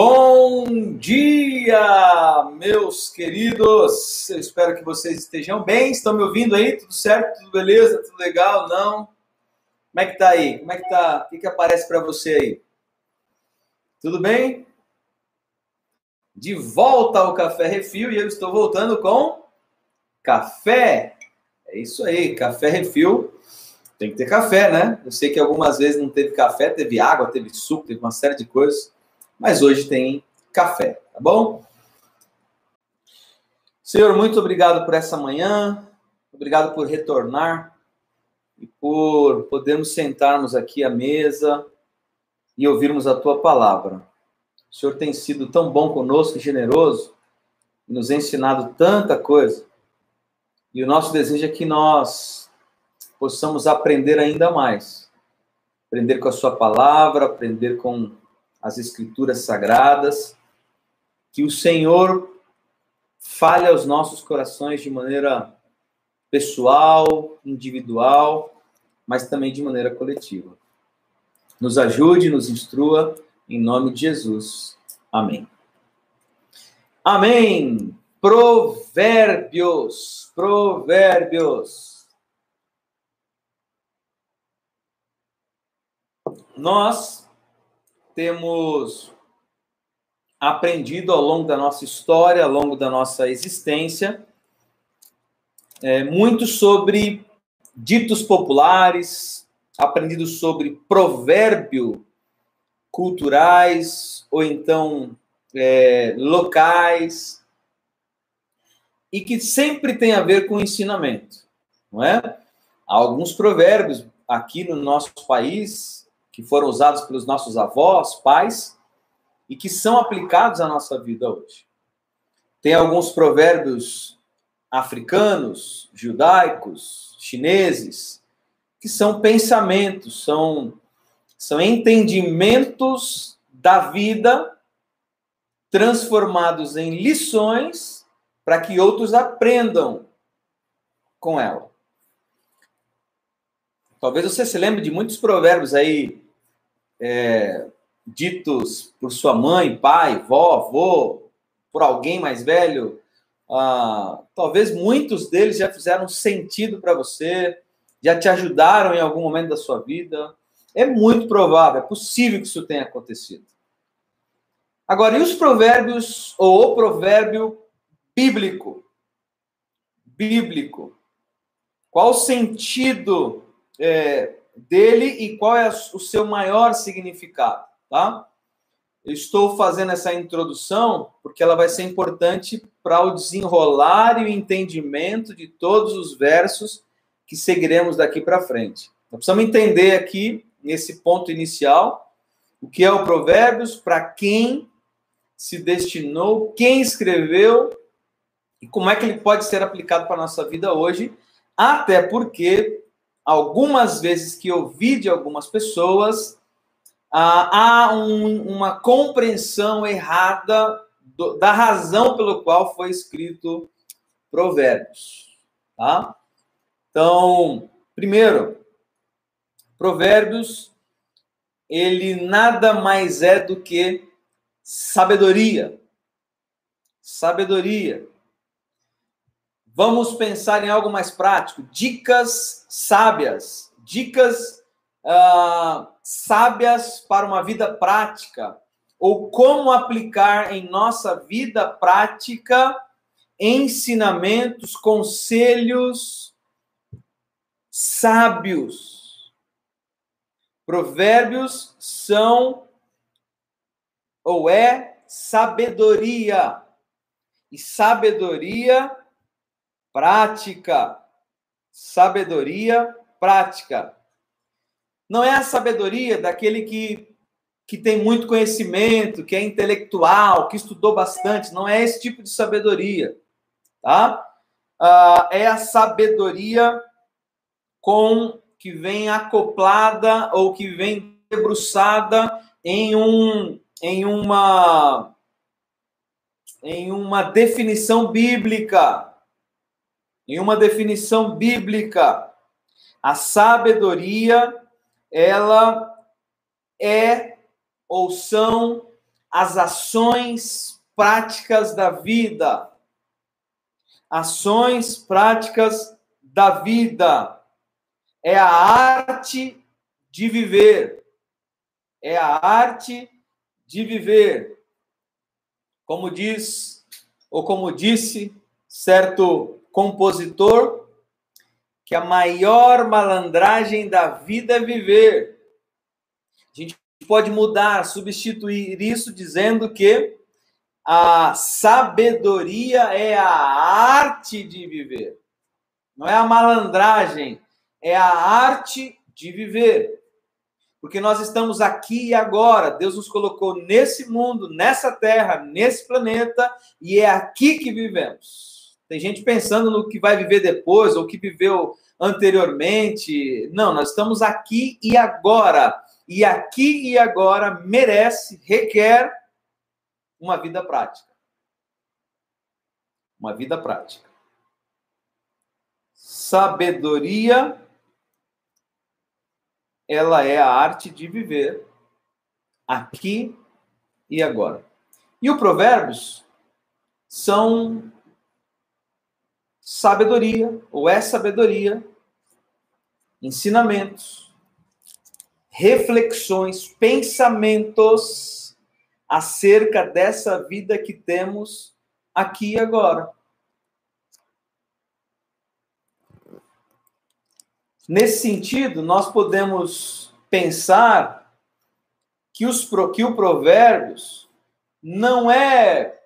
Bom dia, meus queridos. Eu espero que vocês estejam bem. Estão me ouvindo aí? Tudo certo? Tudo beleza? Tudo legal? Não? Como é que tá aí? Como é que tá? O que, que aparece para você aí? Tudo bem? De volta ao Café Refil e eu estou voltando com café. É isso aí, café refil. Tem que ter café, né? Eu sei que algumas vezes não teve café, teve água, teve suco, teve uma série de coisas mas hoje tem café, tá bom? Senhor, muito obrigado por essa manhã, obrigado por retornar e por podermos sentarmos aqui à mesa e ouvirmos a tua palavra. O Senhor tem sido tão bom conosco generoso, nos ensinado tanta coisa. E o nosso desejo é que nós possamos aprender ainda mais. Aprender com a sua palavra, aprender com as escrituras sagradas, que o Senhor fale aos nossos corações de maneira pessoal, individual, mas também de maneira coletiva. Nos ajude, nos instrua, em nome de Jesus. Amém. Amém. Provérbios, provérbios. Nós temos aprendido ao longo da nossa história, ao longo da nossa existência, é, muito sobre ditos populares, aprendido sobre provérbio culturais ou então é, locais e que sempre tem a ver com ensinamento, não é? Há alguns provérbios aqui no nosso país que foram usados pelos nossos avós, pais, e que são aplicados à nossa vida hoje. Tem alguns provérbios africanos, judaicos, chineses, que são pensamentos, são, são entendimentos da vida transformados em lições para que outros aprendam com ela. Talvez você se lembre de muitos provérbios aí é, ditos por sua mãe, pai, vó, avô, por alguém mais velho, ah, talvez muitos deles já fizeram sentido para você, já te ajudaram em algum momento da sua vida. É muito provável, é possível que isso tenha acontecido. Agora, e os provérbios, ou o provérbio bíblico? Bíblico. Qual o sentido é, dele e qual é o seu maior significado, tá? Eu estou fazendo essa introdução porque ela vai ser importante para o desenrolar e o entendimento de todos os versos que seguiremos daqui para frente. Nós precisamos entender aqui, nesse ponto inicial, o que é o Provérbios, para quem se destinou, quem escreveu e como é que ele pode ser aplicado para a nossa vida hoje, até porque algumas vezes que ouvi de algumas pessoas, ah, há um, uma compreensão errada do, da razão pelo qual foi escrito Provérbios. Tá? Então, primeiro, Provérbios, ele nada mais é do que sabedoria. Sabedoria. Vamos pensar em algo mais prático. Dicas sábias. Dicas uh, sábias para uma vida prática. Ou como aplicar em nossa vida prática ensinamentos, conselhos sábios. Provérbios são ou é sabedoria. E sabedoria prática. Sabedoria prática. Não é a sabedoria daquele que, que tem muito conhecimento, que é intelectual, que estudou bastante. Não é esse tipo de sabedoria. Tá? Ah, é a sabedoria com que vem acoplada ou que vem debruçada em um em uma em uma definição bíblica em uma definição bíblica. A sabedoria, ela é ou são as ações práticas da vida. Ações práticas da vida. É a arte de viver. É a arte de viver. Como diz, ou como disse certo compositor, que a maior malandragem da vida é viver. A gente pode mudar, substituir isso dizendo que a sabedoria é a arte de viver. Não é a malandragem, é a arte de viver. Porque nós estamos aqui e agora. Deus nos colocou nesse mundo, nessa terra, nesse planeta, e é aqui que vivemos. Tem gente pensando no que vai viver depois, ou que viveu anteriormente. Não, nós estamos aqui e agora. E aqui e agora merece, requer uma vida prática. Uma vida prática. Sabedoria ela é a arte de viver aqui e agora. E o Provérbios são sabedoria, ou é sabedoria, ensinamentos, reflexões, pensamentos acerca dessa vida que temos aqui e agora. Nesse sentido, nós podemos pensar que, os, que o Provérbios não é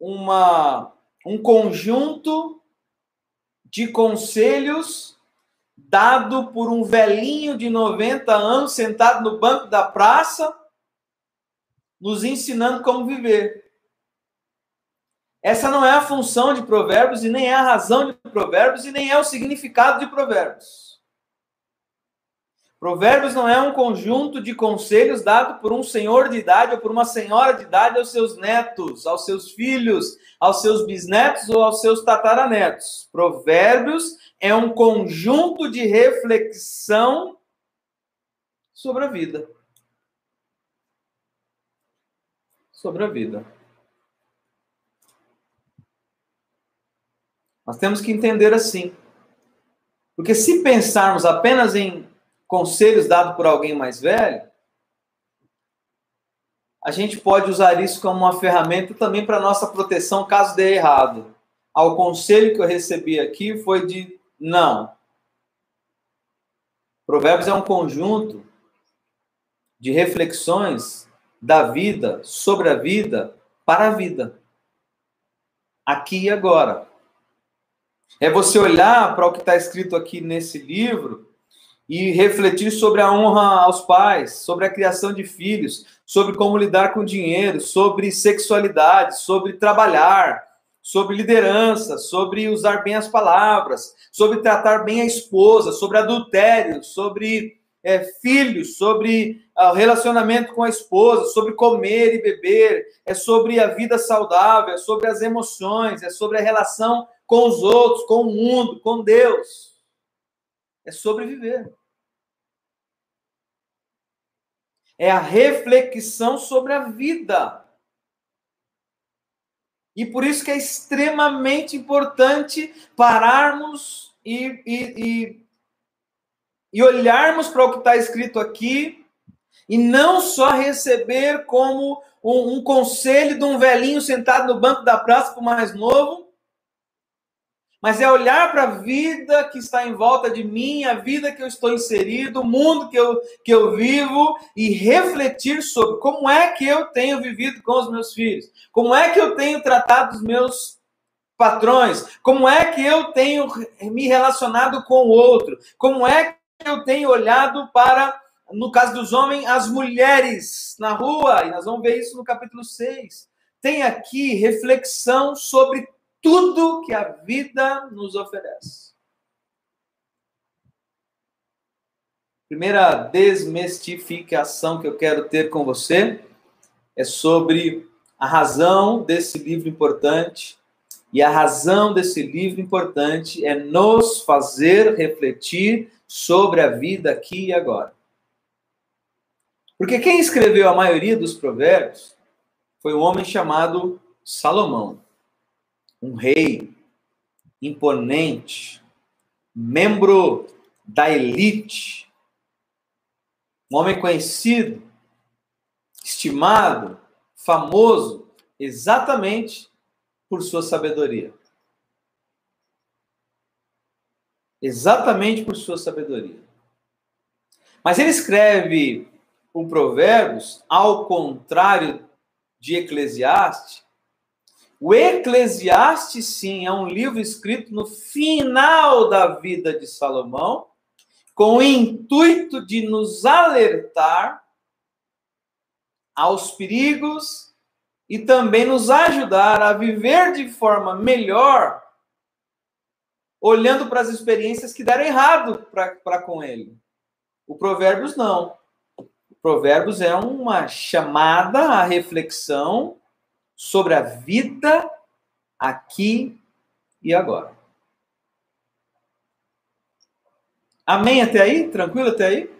uma, um conjunto de conselhos dado por um velhinho de 90 anos sentado no banco da praça, nos ensinando como viver. Essa não é a função de Provérbios e nem é a razão de Provérbios e nem é o significado de Provérbios. Provérbios não é um conjunto de conselhos dado por um senhor de idade ou por uma senhora de idade aos seus netos, aos seus filhos, aos seus bisnetos ou aos seus tataranetos. Provérbios é um conjunto de reflexão sobre a vida. Sobre a vida. Nós temos que entender assim. Porque se pensarmos apenas em conselhos dados por alguém mais velho, a gente pode usar isso como uma ferramenta também para nossa proteção caso dê errado. Ao conselho que eu recebi aqui foi de não. Provérbios é um conjunto de reflexões da vida, sobre a vida, para a vida. Aqui e agora. É você olhar para o que está escrito aqui nesse livro e refletir sobre a honra aos pais, sobre a criação de filhos, sobre como lidar com dinheiro, sobre sexualidade, sobre trabalhar, sobre liderança, sobre usar bem as palavras, sobre tratar bem a esposa, sobre adultério, sobre é, filhos, sobre ah, o relacionamento com a esposa, sobre comer e beber, é sobre a vida saudável, é sobre as emoções, é sobre a relação com os outros, com o mundo, com Deus. É sobreviver. é a reflexão sobre a vida. E por isso que é extremamente importante pararmos e, e, e, e olharmos para o que está escrito aqui e não só receber como um, um, conselho de um velhinho sentado no banco da praça para o mais novo, mas é olhar para a vida que está em volta de mim, a vida que eu estou inserido, o mundo que eu, que eu vivo e refletir sobre como é que eu tenho vivido com os meus filhos, como é que eu tenho tratado os meus patrões, como é que eu tenho me relacionado com o outro, como é que eu tenho olhado para, no caso dos homens, as mulheres na rua, e nós vamos ver isso no capítulo 6. Tem aqui reflexão sobre tudo que a vida nos oferece. Primeira desmistificação que eu quero ter com você é sobre a razão desse livro importante. E a razão desse livro importante é nos fazer refletir sobre a vida aqui e agora. Porque quem escreveu a maioria dos provérbios foi um homem chamado Salomão, um rei imponente, membro da elite, um homem conhecido, estimado, famoso, exatamente por sua sabedoria. Exatamente por sua sabedoria. Mas ele escreve o Provérbios ao contrário de Eclesiastes. O Eclesiastes, sim, é um livro escrito no final da vida de Salomão, com o intuito de nos alertar aos perigos e também nos ajudar a viver de forma melhor, olhando para as experiências que deram errado para com ele. O Provérbios não. O Provérbios é uma chamada à reflexão sobre a vida aqui e agora. Amém até aí? Tranquilo até aí?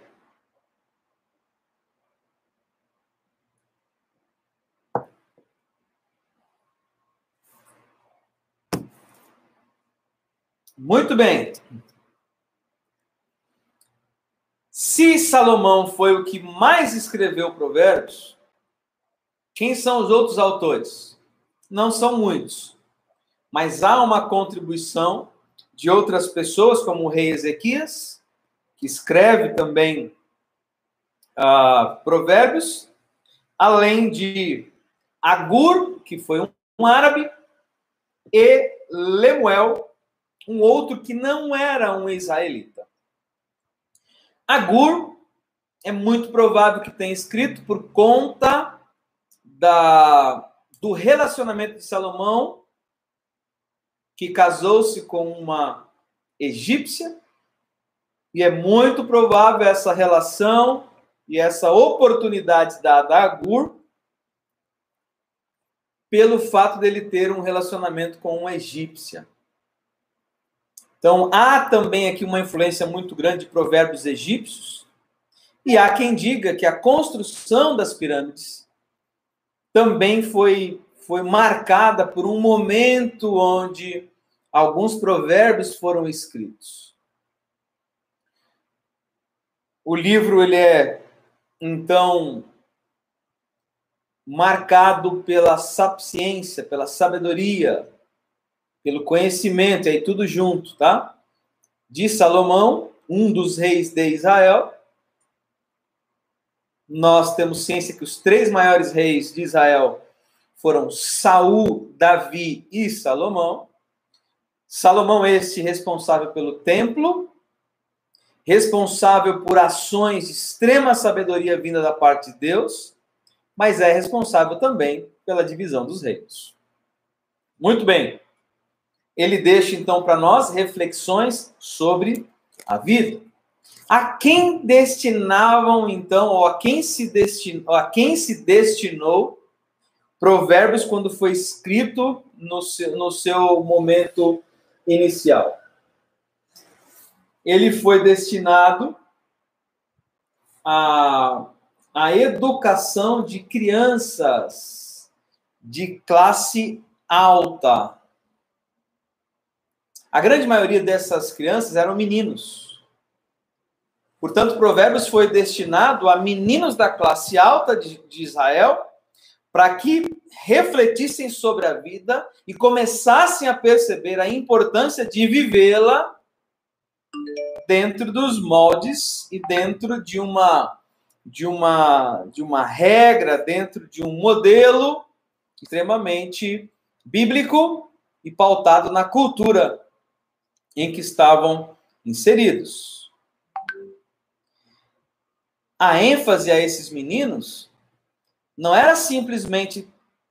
Muito bem. Se Salomão foi o que mais escreveu provérbios, quem são os outros autores? Não são muitos, mas há uma contribuição de outras pessoas, como o rei Ezequias, que escreve também uh, provérbios, além de Agur, que foi um, um árabe, e Lemuel, um outro que não era um israelita. Agur é muito provável que tenha escrito por conta da, do relacionamento de Salomão, que casou-se com uma egípcia, e é muito provável essa relação e essa oportunidade dada a Agur pelo fato dele ter um relacionamento com uma egípcia. Então, há também aqui uma influência muito grande de provérbios egípcios, e há quem diga que a construção das pirâmides também foi, foi marcada por um momento onde alguns provérbios foram escritos. O livro ele é então marcado pela sapiência, pela sabedoria, pelo conhecimento, aí tudo junto, tá? De Salomão, um dos reis de Israel. Nós temos ciência que os três maiores reis de Israel foram Saul, Davi e Salomão. Salomão este responsável pelo templo, responsável por ações de extrema sabedoria vinda da parte de Deus, mas é responsável também pela divisão dos reinos. Muito bem. Ele deixa então para nós reflexões sobre a vida. A quem destinavam então, ou a quem se destinou, a quem se destinou Provérbios quando foi escrito no seu, no seu momento inicial? ele foi destinado à, à educação de crianças de classe alta. A grande maioria dessas crianças eram meninos. Portanto, Provérbios foi destinado a meninos da classe alta de, de Israel para que refletissem sobre a vida e começassem a perceber a importância de vivê-la dentro dos moldes e dentro de uma de uma de uma regra, dentro de um modelo extremamente bíblico e pautado na cultura em que estavam inseridos. A ênfase a esses meninos não era simplesmente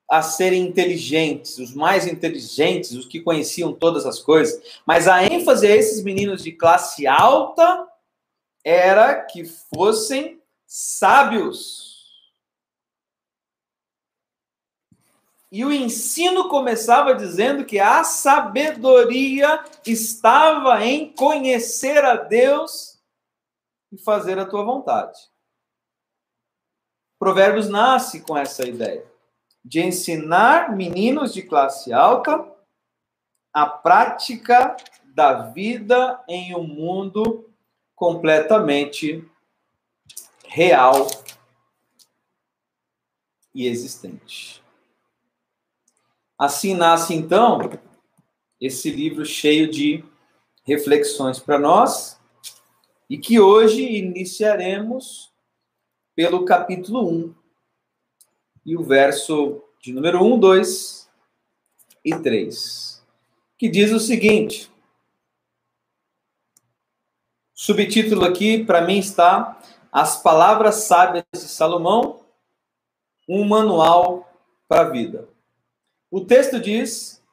a serem inteligentes, os mais inteligentes, os que conheciam todas as coisas. Mas a ênfase a esses meninos de classe alta era que fossem sábios. E o ensino começava dizendo que a sabedoria estava em conhecer a Deus e fazer a tua vontade. Provérbios nasce com essa ideia. de ensinar meninos de classe alta a prática da vida em um mundo completamente real e existente. Assim nasce então esse livro cheio de reflexões para nós e que hoje iniciaremos pelo capítulo 1 e o verso de número 1, 2 e 3, que diz o seguinte: subtítulo aqui para mim está As Palavras Sábias de Salomão, um manual para a vida. O texto diz: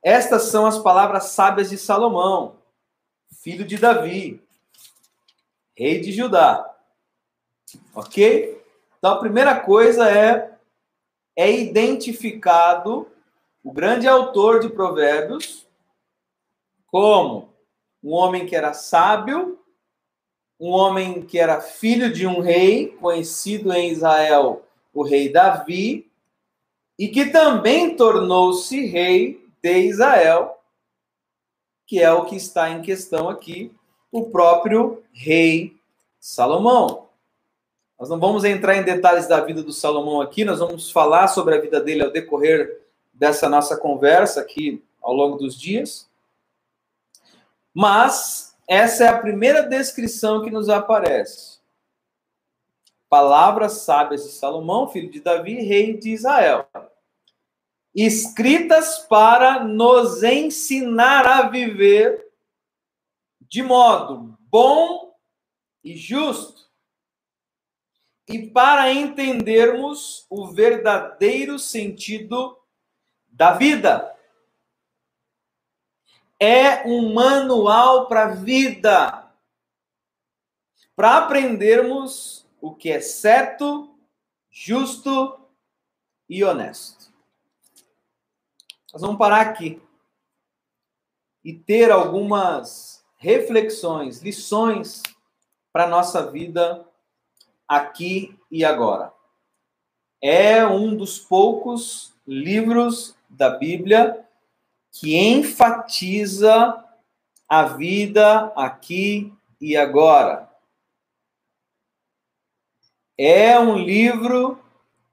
Estas são as palavras sábias de Salomão, filho de Davi, rei de Judá. Ok? Então, a primeira coisa é é identificado o grande autor de Provérbios como um homem que era sábio, um homem que era filho de um rei, conhecido em Israel, o rei Davi, e que também tornou-se rei de Israel, que é o que está em questão aqui, o próprio rei Salomão. Nós não vamos entrar em detalhes da vida do Salomão aqui, nós vamos falar sobre a vida dele ao decorrer dessa nossa conversa aqui ao longo dos dias. Mas essa é a primeira descrição que nos aparece. Palavras sábias de Salomão, filho de Davi, rei de Israel. Escritas para nos ensinar a viver de modo bom e justo e para entendermos o verdadeiro sentido da vida. É um manual para a vida. Para aprendermos o que é certo, justo e honesto. Nós vamos parar aqui e ter algumas reflexões, lições para a nossa vida aqui e agora. É um dos poucos livros da Bíblia que enfatiza a vida aqui e agora. É um livro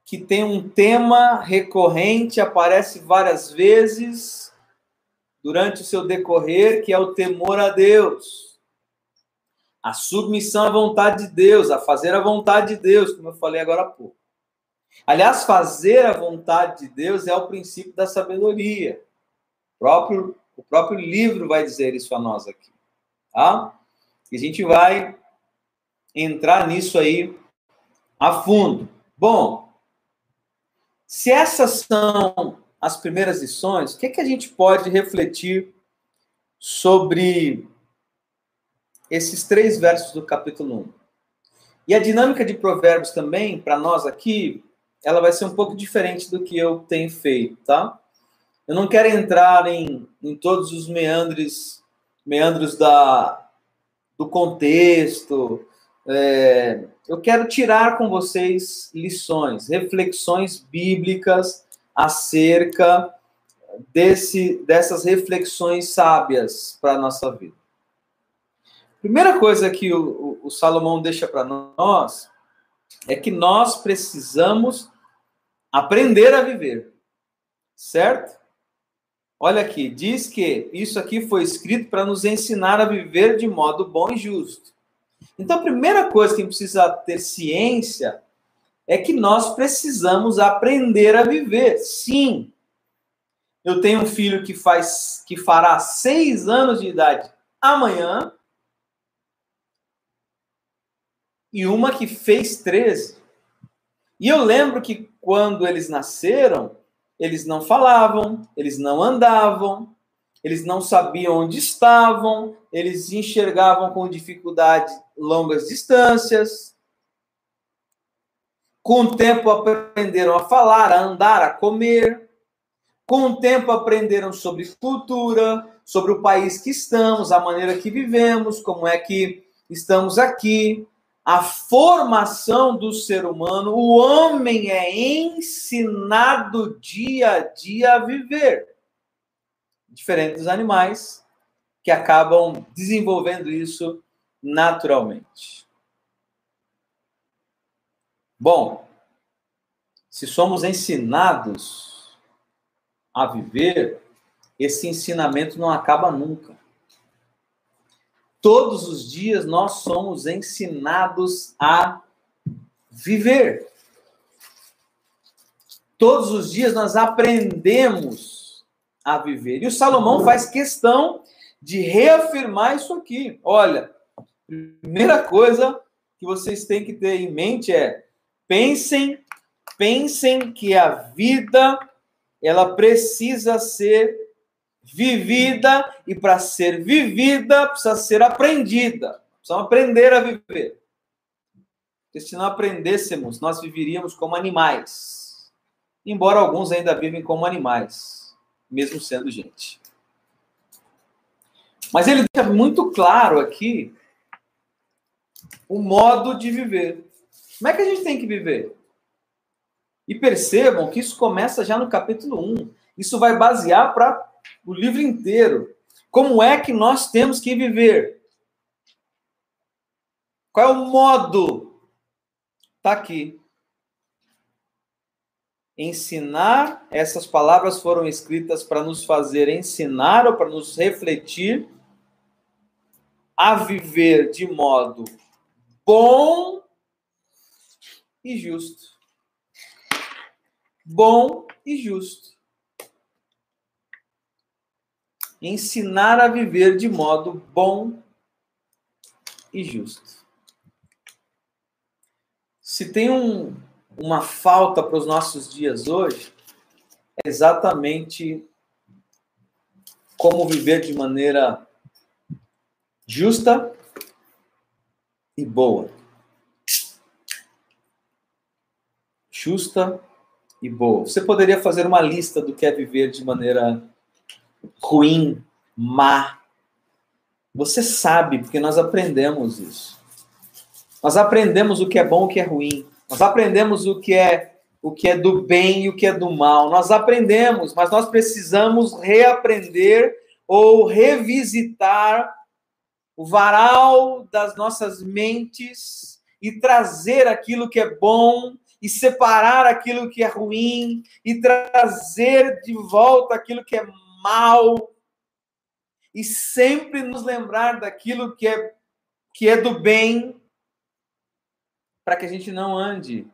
que tem um tema recorrente, aparece várias vezes durante o seu decorrer, que é o temor a Deus a submissão à vontade de Deus, a fazer a vontade de Deus, como eu falei agora há pouco. Aliás, fazer a vontade de Deus é o princípio da sabedoria. O próprio, o próprio livro vai dizer isso a nós aqui. Tá? E a gente vai entrar nisso aí a fundo. Bom, se essas são as primeiras lições, o que, é que a gente pode refletir sobre esses três versos do capítulo 1. E a dinâmica de Provérbios também, para nós aqui, ela vai ser um pouco diferente do que eu tenho feito, tá? Eu não quero entrar em, em todos os meandros, meandros da, do contexto. É, eu quero tirar com vocês lições, reflexões bíblicas acerca desse, dessas reflexões sábias para a nossa vida. Primeira coisa que o, o, o Salomão deixa para nós é que nós precisamos aprender a viver, certo? Olha aqui, diz que isso aqui foi escrito para nos ensinar a viver de modo bom e justo. Então, a primeira coisa que precisa ter ciência é que nós precisamos aprender a viver. Sim, eu tenho um filho que faz, que fará seis anos de idade amanhã e uma que fez 13. E eu lembro que quando eles nasceram, eles não falavam, eles não andavam, eles não sabiam onde estavam, eles enxergavam com dificuldade longas distâncias. Com o tempo aprenderam a falar, a andar, a comer. Com o tempo aprenderam sobre cultura, sobre o país que estamos, a maneira que vivemos, como é que estamos aqui, a formação do ser humano, o homem é ensinado dia a dia a viver. Diferente dos animais, que acabam desenvolvendo isso naturalmente. Bom, se somos ensinados a viver, esse ensinamento não acaba nunca. Todos os dias nós somos ensinados a viver. Todos os dias nós aprendemos a viver. E o Salomão faz questão de reafirmar isso aqui. Olha, primeira coisa que vocês têm que ter em mente é pensem, pensem que a vida ela precisa ser vivida, e para ser vivida, precisa ser aprendida. Precisamos aprender a viver. Porque se não aprendêssemos, nós viveríamos como animais. Embora alguns ainda vivem como animais, mesmo sendo gente. Mas ele deixa muito claro aqui o modo de viver. Como é que a gente tem que viver? E percebam que isso começa já no capítulo 1. Isso vai basear para o livro inteiro. Como é que nós temos que viver? Qual é o modo? Está aqui. Ensinar, essas palavras foram escritas para nos fazer ensinar ou para nos refletir a viver de modo bom e justo. Bom e justo ensinar a viver de modo bom e justo. Se tem um, uma falta para os nossos dias hoje, é exatamente como viver de maneira justa e boa. Justa e boa. Você poderia fazer uma lista do que é viver de maneira ruim, má. Você sabe, porque nós aprendemos isso. Nós aprendemos o que é bom e o que é ruim. Nós aprendemos o que é o que é do bem e o que é do mal. Nós aprendemos, mas nós precisamos reaprender ou revisitar o varal das nossas mentes e trazer aquilo que é bom e separar aquilo que é ruim e trazer de volta aquilo que é mal e sempre nos lembrar daquilo que é que é do bem para que a gente não ande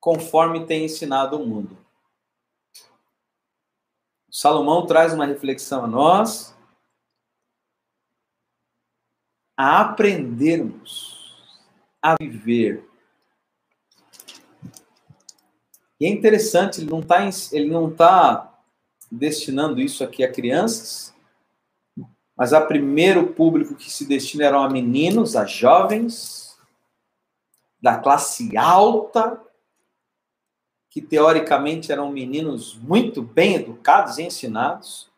conforme tem ensinado o mundo. Salomão traz uma reflexão a nós a aprendermos a viver. E é interessante, ele não está ele não tá destinando isso aqui a crianças, mas a primeiro público que se destina eram a meninos, a jovens, da classe alta, que teoricamente eram meninos muito bem educados e ensinados,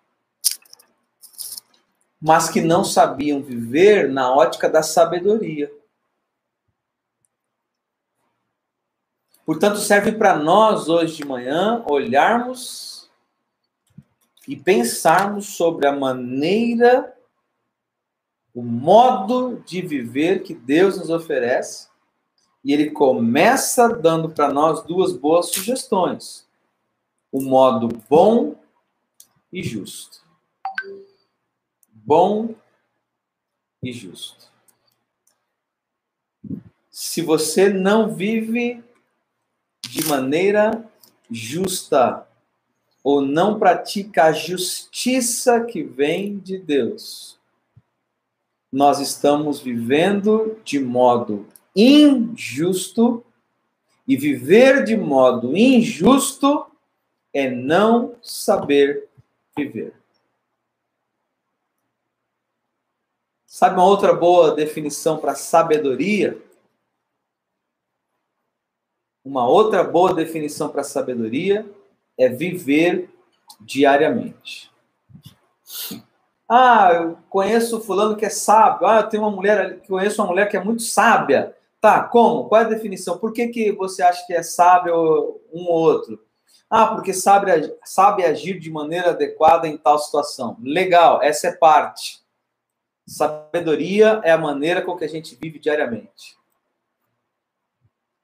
mas que não sabiam viver na ótica da sabedoria. Portanto, serve para nós hoje de manhã olharmos e pensarmos sobre a maneira, o modo de viver que Deus nos oferece. E ele começa dando para nós duas boas sugestões: o modo bom e justo. Bom e justo. Se você não vive de maneira justa, ou não pratica a justiça que vem de Deus, nós estamos vivendo de modo injusto, e viver de modo injusto é não saber viver. Sabe uma outra boa definição para sabedoria? Uma outra boa definição para sabedoria é viver diariamente. Ah, eu conheço fulano que é sábio. Ah, eu tenho uma mulher, conheço uma mulher que é muito sábia. Tá, como? Qual é a definição? Por que, que você acha que é sábio um ou outro? Ah, porque sabe, sabe agir de maneira adequada em tal situação. Legal, essa é parte. Sabedoria é a maneira com que a gente vive diariamente.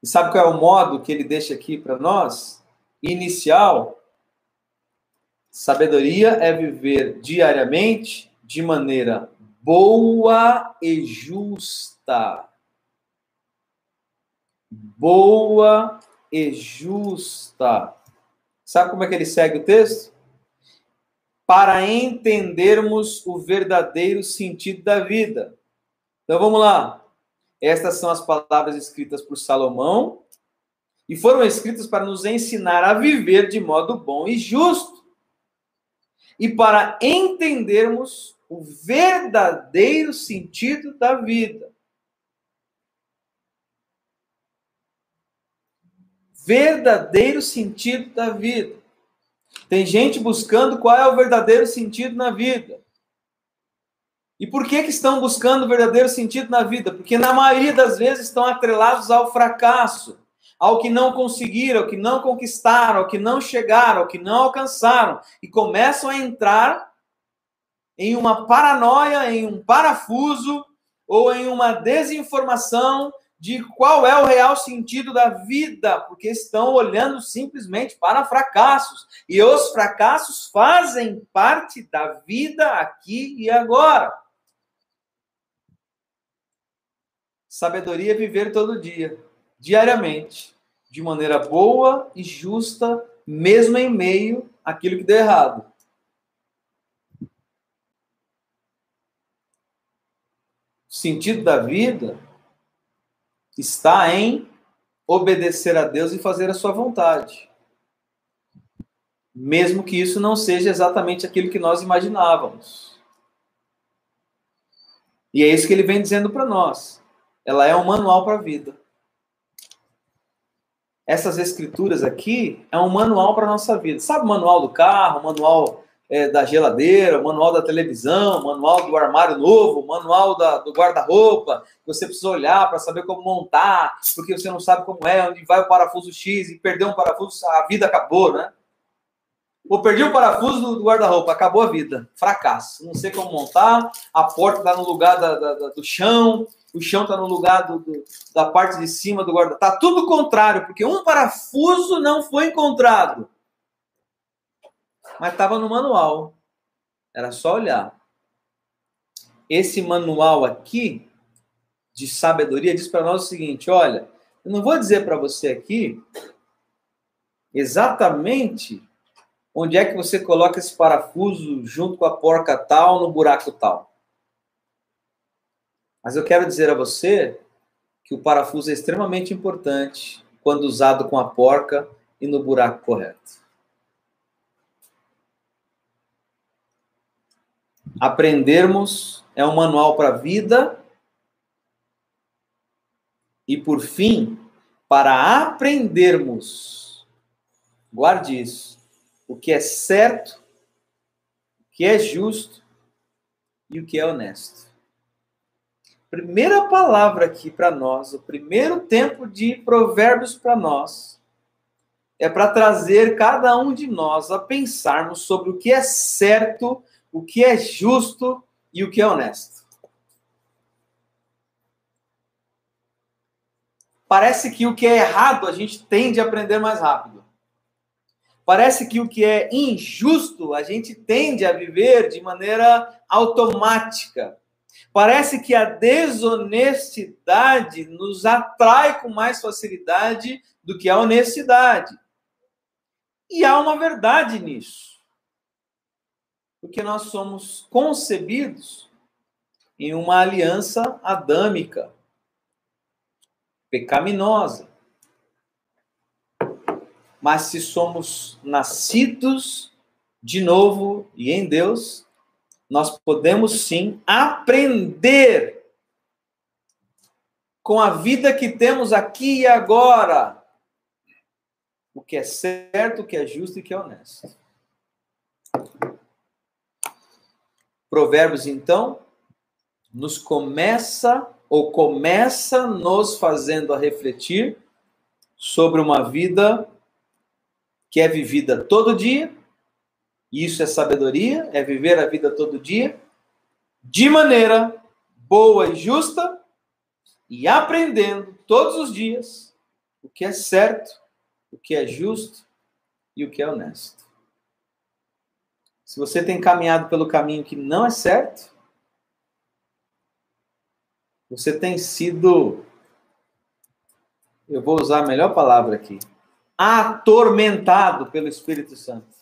E sabe qual é o modo que ele deixa aqui para nós? Inicial. Sabedoria é viver diariamente de maneira boa e justa. Boa e justa. Sabe como é que ele segue o texto? Para entendermos o verdadeiro sentido da vida. Então vamos lá. Estas são as palavras escritas por Salomão e foram escritas para nos ensinar a viver de modo bom e justo. E para entendermos o verdadeiro sentido da vida. verdadeiro sentido da vida. Tem gente buscando qual é o verdadeiro sentido na vida. E por que, que estão buscando o verdadeiro sentido na vida? Porque na maioria das vezes estão atrelados ao fracasso, ao que não conseguiram, ao que não conquistaram, ao que não chegaram, ao que não alcançaram, e começam a entrar em uma paranoia, em um parafuso ou em uma desinformação de qual é o real sentido da vida, porque estão olhando simplesmente para fracassos. E os fracassos fazem parte da vida aqui e agora. Sabedoria é viver todo dia, diariamente, de maneira boa e justa, mesmo em meio àquilo que deu errado. O sentido da vida está em obedecer a Deus e fazer a sua vontade. Mesmo que isso não seja exatamente aquilo que nós imaginávamos. E é isso que ele vem dizendo para nós. Ela é um manual para a vida. Essas escrituras aqui é um manual para a nossa vida. Sabe o manual do carro, o manual é, da geladeira, manual da televisão, manual do armário novo, manual da, do guarda-roupa, você precisa olhar para saber como montar, porque você não sabe como é, onde vai o parafuso X e perdeu um parafuso, a vida acabou, né? Ou perdi o parafuso do guarda-roupa, acabou a vida, fracasso. Não sei como montar, a porta está no lugar da, da, da, do chão, o chão está no lugar do, do, da parte de cima do guarda. Tá tudo contrário, porque um parafuso não foi encontrado mas estava no manual. Era só olhar. Esse manual aqui de sabedoria diz para nós o seguinte: olha, eu não vou dizer para você aqui exatamente onde é que você coloca esse parafuso junto com a porca tal no buraco tal. Mas eu quero dizer a você que o parafuso é extremamente importante quando usado com a porca e no buraco correto. Aprendermos é um manual para a vida. E por fim, para aprendermos, guarde isso, o que é certo, o que é justo e o que é honesto. Primeira palavra aqui para nós, o primeiro tempo de provérbios para nós, é para trazer cada um de nós a pensarmos sobre o que é certo o que é justo e o que é honesto. Parece que o que é errado a gente tende a aprender mais rápido. Parece que o que é injusto a gente tende a viver de maneira automática. Parece que a desonestidade nos atrai com mais facilidade do que a honestidade. E há uma verdade nisso porque nós somos concebidos em uma aliança adâmica, pecaminosa. Mas se somos nascidos de novo e em Deus, nós podemos sim aprender com a vida que temos aqui e agora o que é certo, o que é justo e o que é honesto. Provérbios, então, nos começa ou começa nos fazendo a refletir sobre uma vida que é vivida todo dia, isso é sabedoria, é viver a vida todo dia, de maneira boa e justa, e aprendendo todos os dias o que é certo, o que é justo e o que é honesto. Se você tem caminhado pelo caminho que não é certo, você tem sido, eu vou usar a melhor palavra aqui, atormentado pelo Espírito Santo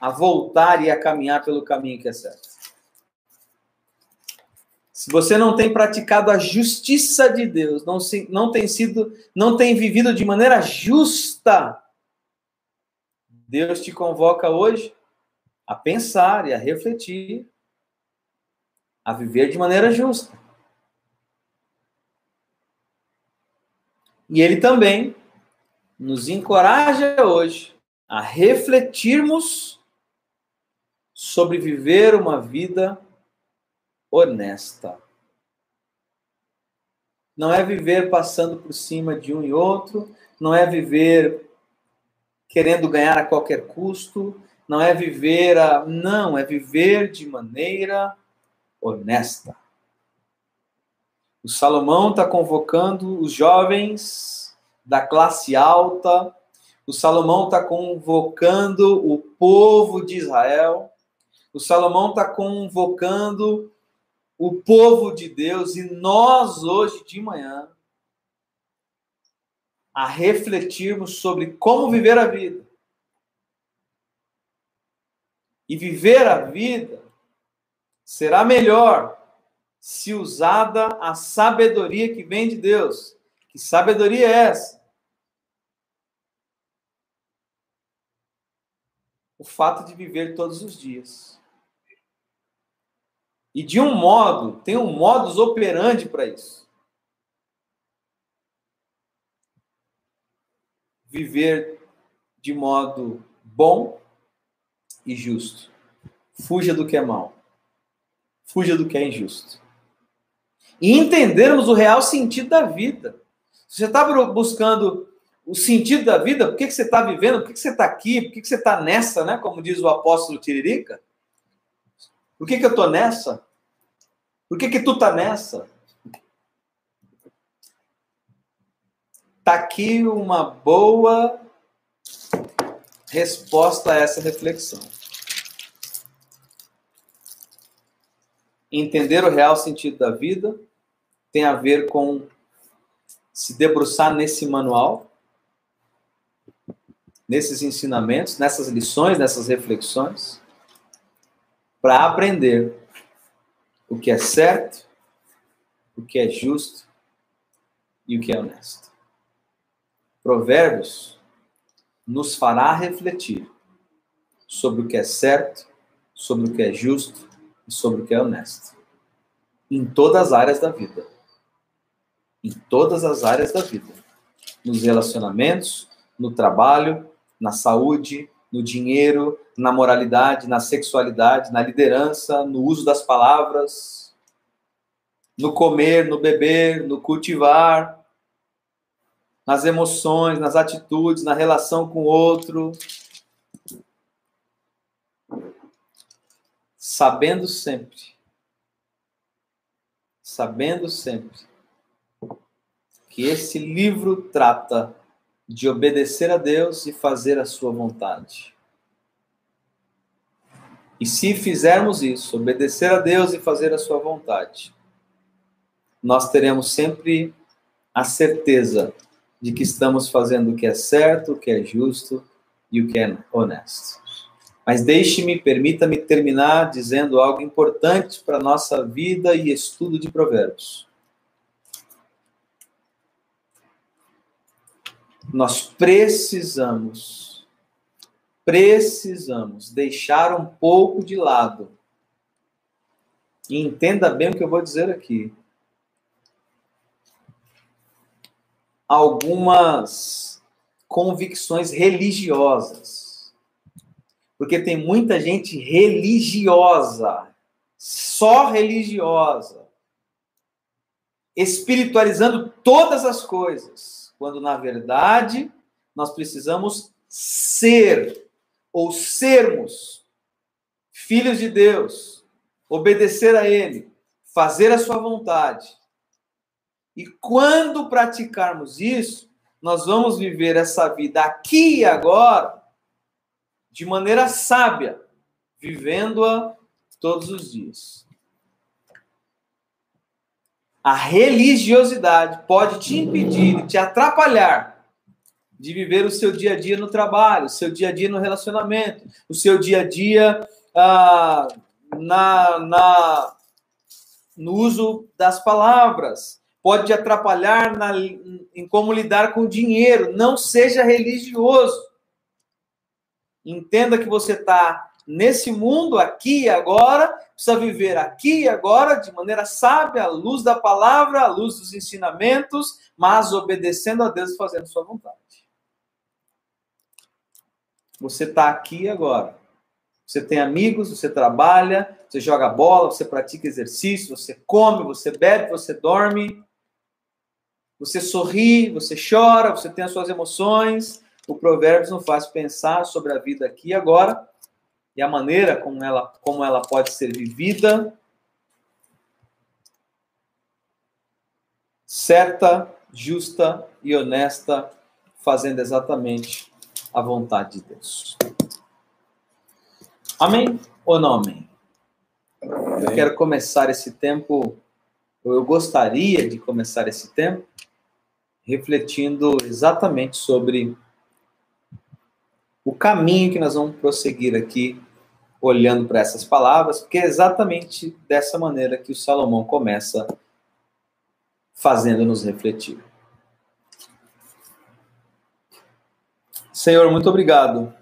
a voltar e a caminhar pelo caminho que é certo. Se você não tem praticado a justiça de Deus, não, se, não tem sido, não tem vivido de maneira justa, Deus te convoca hoje a pensar e a refletir, a viver de maneira justa. E ele também nos encoraja hoje a refletirmos sobre viver uma vida honesta. Não é viver passando por cima de um e outro, não é viver querendo ganhar a qualquer custo, não é viver a. Não, é viver de maneira honesta. O Salomão está convocando os jovens da classe alta, o Salomão está convocando o povo de Israel, o Salomão está convocando o povo de Deus e nós hoje de manhã a refletirmos sobre como viver a vida. E viver a vida será melhor se usada a sabedoria que vem de Deus. Que sabedoria é essa? O fato de viver todos os dias. E de um modo, tem um modus operandi para isso. Viver de modo bom e justo. Fuja do que é mal. Fuja do que é injusto e entendermos o real sentido da vida. Se você está buscando o sentido da vida, por que, que você está vivendo, por que, que você está aqui, por que, que você está nessa, né? Como diz o apóstolo Tiririca. Por que, que eu estou nessa? Por que, que tu está nessa? Está aqui uma boa resposta a essa reflexão. Entender o real sentido da vida tem a ver com se debruçar nesse manual, nesses ensinamentos, nessas lições, nessas reflexões, para aprender o que é certo, o que é justo e o que é honesto. Provérbios nos fará refletir sobre o que é certo, sobre o que é justo e sobre o que é honesto. Em todas as áreas da vida em todas as áreas da vida. Nos relacionamentos, no trabalho, na saúde, no dinheiro, na moralidade, na sexualidade, na liderança, no uso das palavras, no comer, no beber, no cultivar, nas emoções, nas atitudes, na relação com o outro. Sabendo sempre, sabendo sempre que esse livro trata de obedecer a Deus e fazer a sua vontade. E se fizermos isso, obedecer a Deus e fazer a sua vontade, nós teremos sempre a certeza de que estamos fazendo o que é certo, o que é justo e o que é honesto. Mas deixe-me, permita-me terminar dizendo algo importante para nossa vida e estudo de Provérbios. Nós precisamos, precisamos deixar um pouco de lado. E entenda bem o que eu vou dizer aqui. Algumas convicções religiosas. Porque tem muita gente religiosa, só religiosa, espiritualizando todas as coisas, quando na verdade nós precisamos ser ou sermos filhos de Deus, obedecer a Ele, fazer a Sua vontade. E quando praticarmos isso, nós vamos viver essa vida aqui e agora de maneira sábia, vivendo-a todos os dias. A religiosidade pode te impedir, te atrapalhar de viver o seu dia a dia no trabalho, o seu dia a dia no relacionamento, o seu dia a dia ah, na, na, no uso das palavras, pode te atrapalhar na, em como lidar com o dinheiro. Não seja religioso. Entenda que você está nesse mundo aqui e agora, precisa viver aqui e agora de maneira sábia, à luz da palavra, à luz dos ensinamentos, mas obedecendo a Deus e fazendo sua vontade. Você está aqui agora. Você tem amigos, você trabalha, você joga bola, você pratica exercício, você come, você bebe, você dorme, você sorri, você chora, você tem as suas emoções. O Provérbios nos faz pensar sobre a vida aqui e agora e a maneira como ela, como ela pode ser vivida, certa, justa e honesta, fazendo exatamente a vontade de Deus. Amém ou não amém? amém? Eu quero começar esse tempo, ou eu gostaria de começar esse tempo, refletindo exatamente sobre o caminho que nós vamos prosseguir aqui, olhando para essas palavras, porque é exatamente dessa maneira que o Salomão começa fazendo-nos refletir. Senhor, muito obrigado.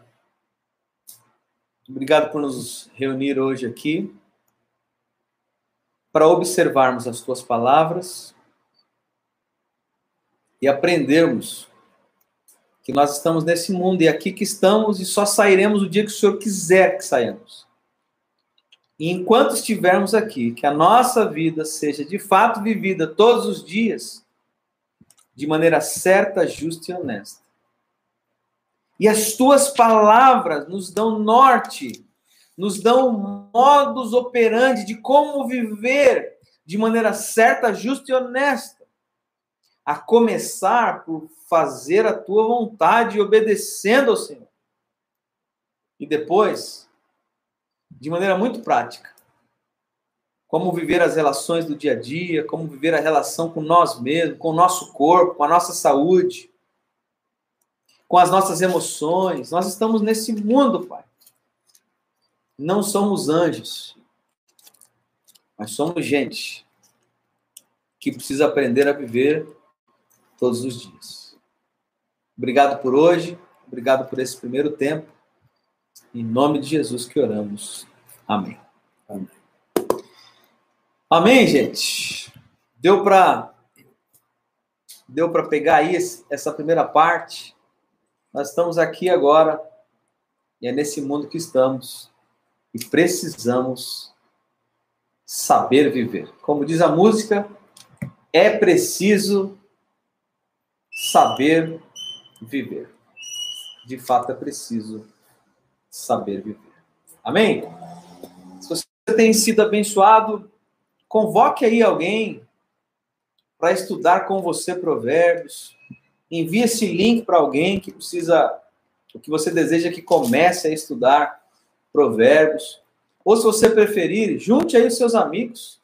Obrigado por nos reunir hoje aqui para observarmos as tuas palavras e aprendermos que nós estamos nesse mundo e aqui que estamos e só sairemos o dia que o Senhor quiser que saiamos. E enquanto estivermos aqui, que a nossa vida seja de fato vivida todos os dias de maneira certa, justa e honesta. E as tuas palavras nos dão norte, nos dão modus operandi de como viver de maneira certa, justa e honesta. A começar por fazer a tua vontade obedecendo ao Senhor. E depois, de maneira muito prática, como viver as relações do dia a dia, como viver a relação com nós mesmos, com o nosso corpo, com a nossa saúde, com as nossas emoções. Nós estamos nesse mundo, Pai. Não somos anjos, mas somos gente que precisa aprender a viver todos os dias. Obrigado por hoje, obrigado por esse primeiro tempo. Em nome de Jesus que oramos. Amém. Amém, Amém gente. Deu para deu para pegar aí essa primeira parte nós estamos aqui agora e é nesse mundo que estamos e precisamos saber viver. Como diz a música, é preciso saber viver. De fato, é preciso saber viver. Amém? Se você tem sido abençoado, convoque aí alguém para estudar com você provérbios, envie esse link para alguém que precisa, o que você deseja que comece a estudar provérbios. Ou se você preferir, junte aí os seus amigos.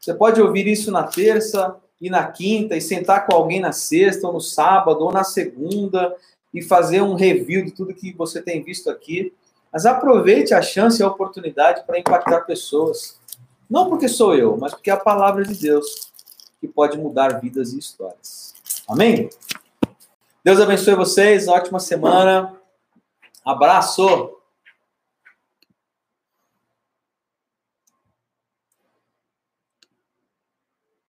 Você pode ouvir isso na terça e na quinta e sentar com alguém na sexta ou no sábado ou na segunda e fazer um review de tudo que você tem visto aqui. Mas aproveite a chance e a oportunidade para impactar pessoas. Não porque sou eu, mas porque é a palavra de Deus que pode mudar vidas e histórias. Amém? Deus abençoe vocês, ótima semana. Abraço!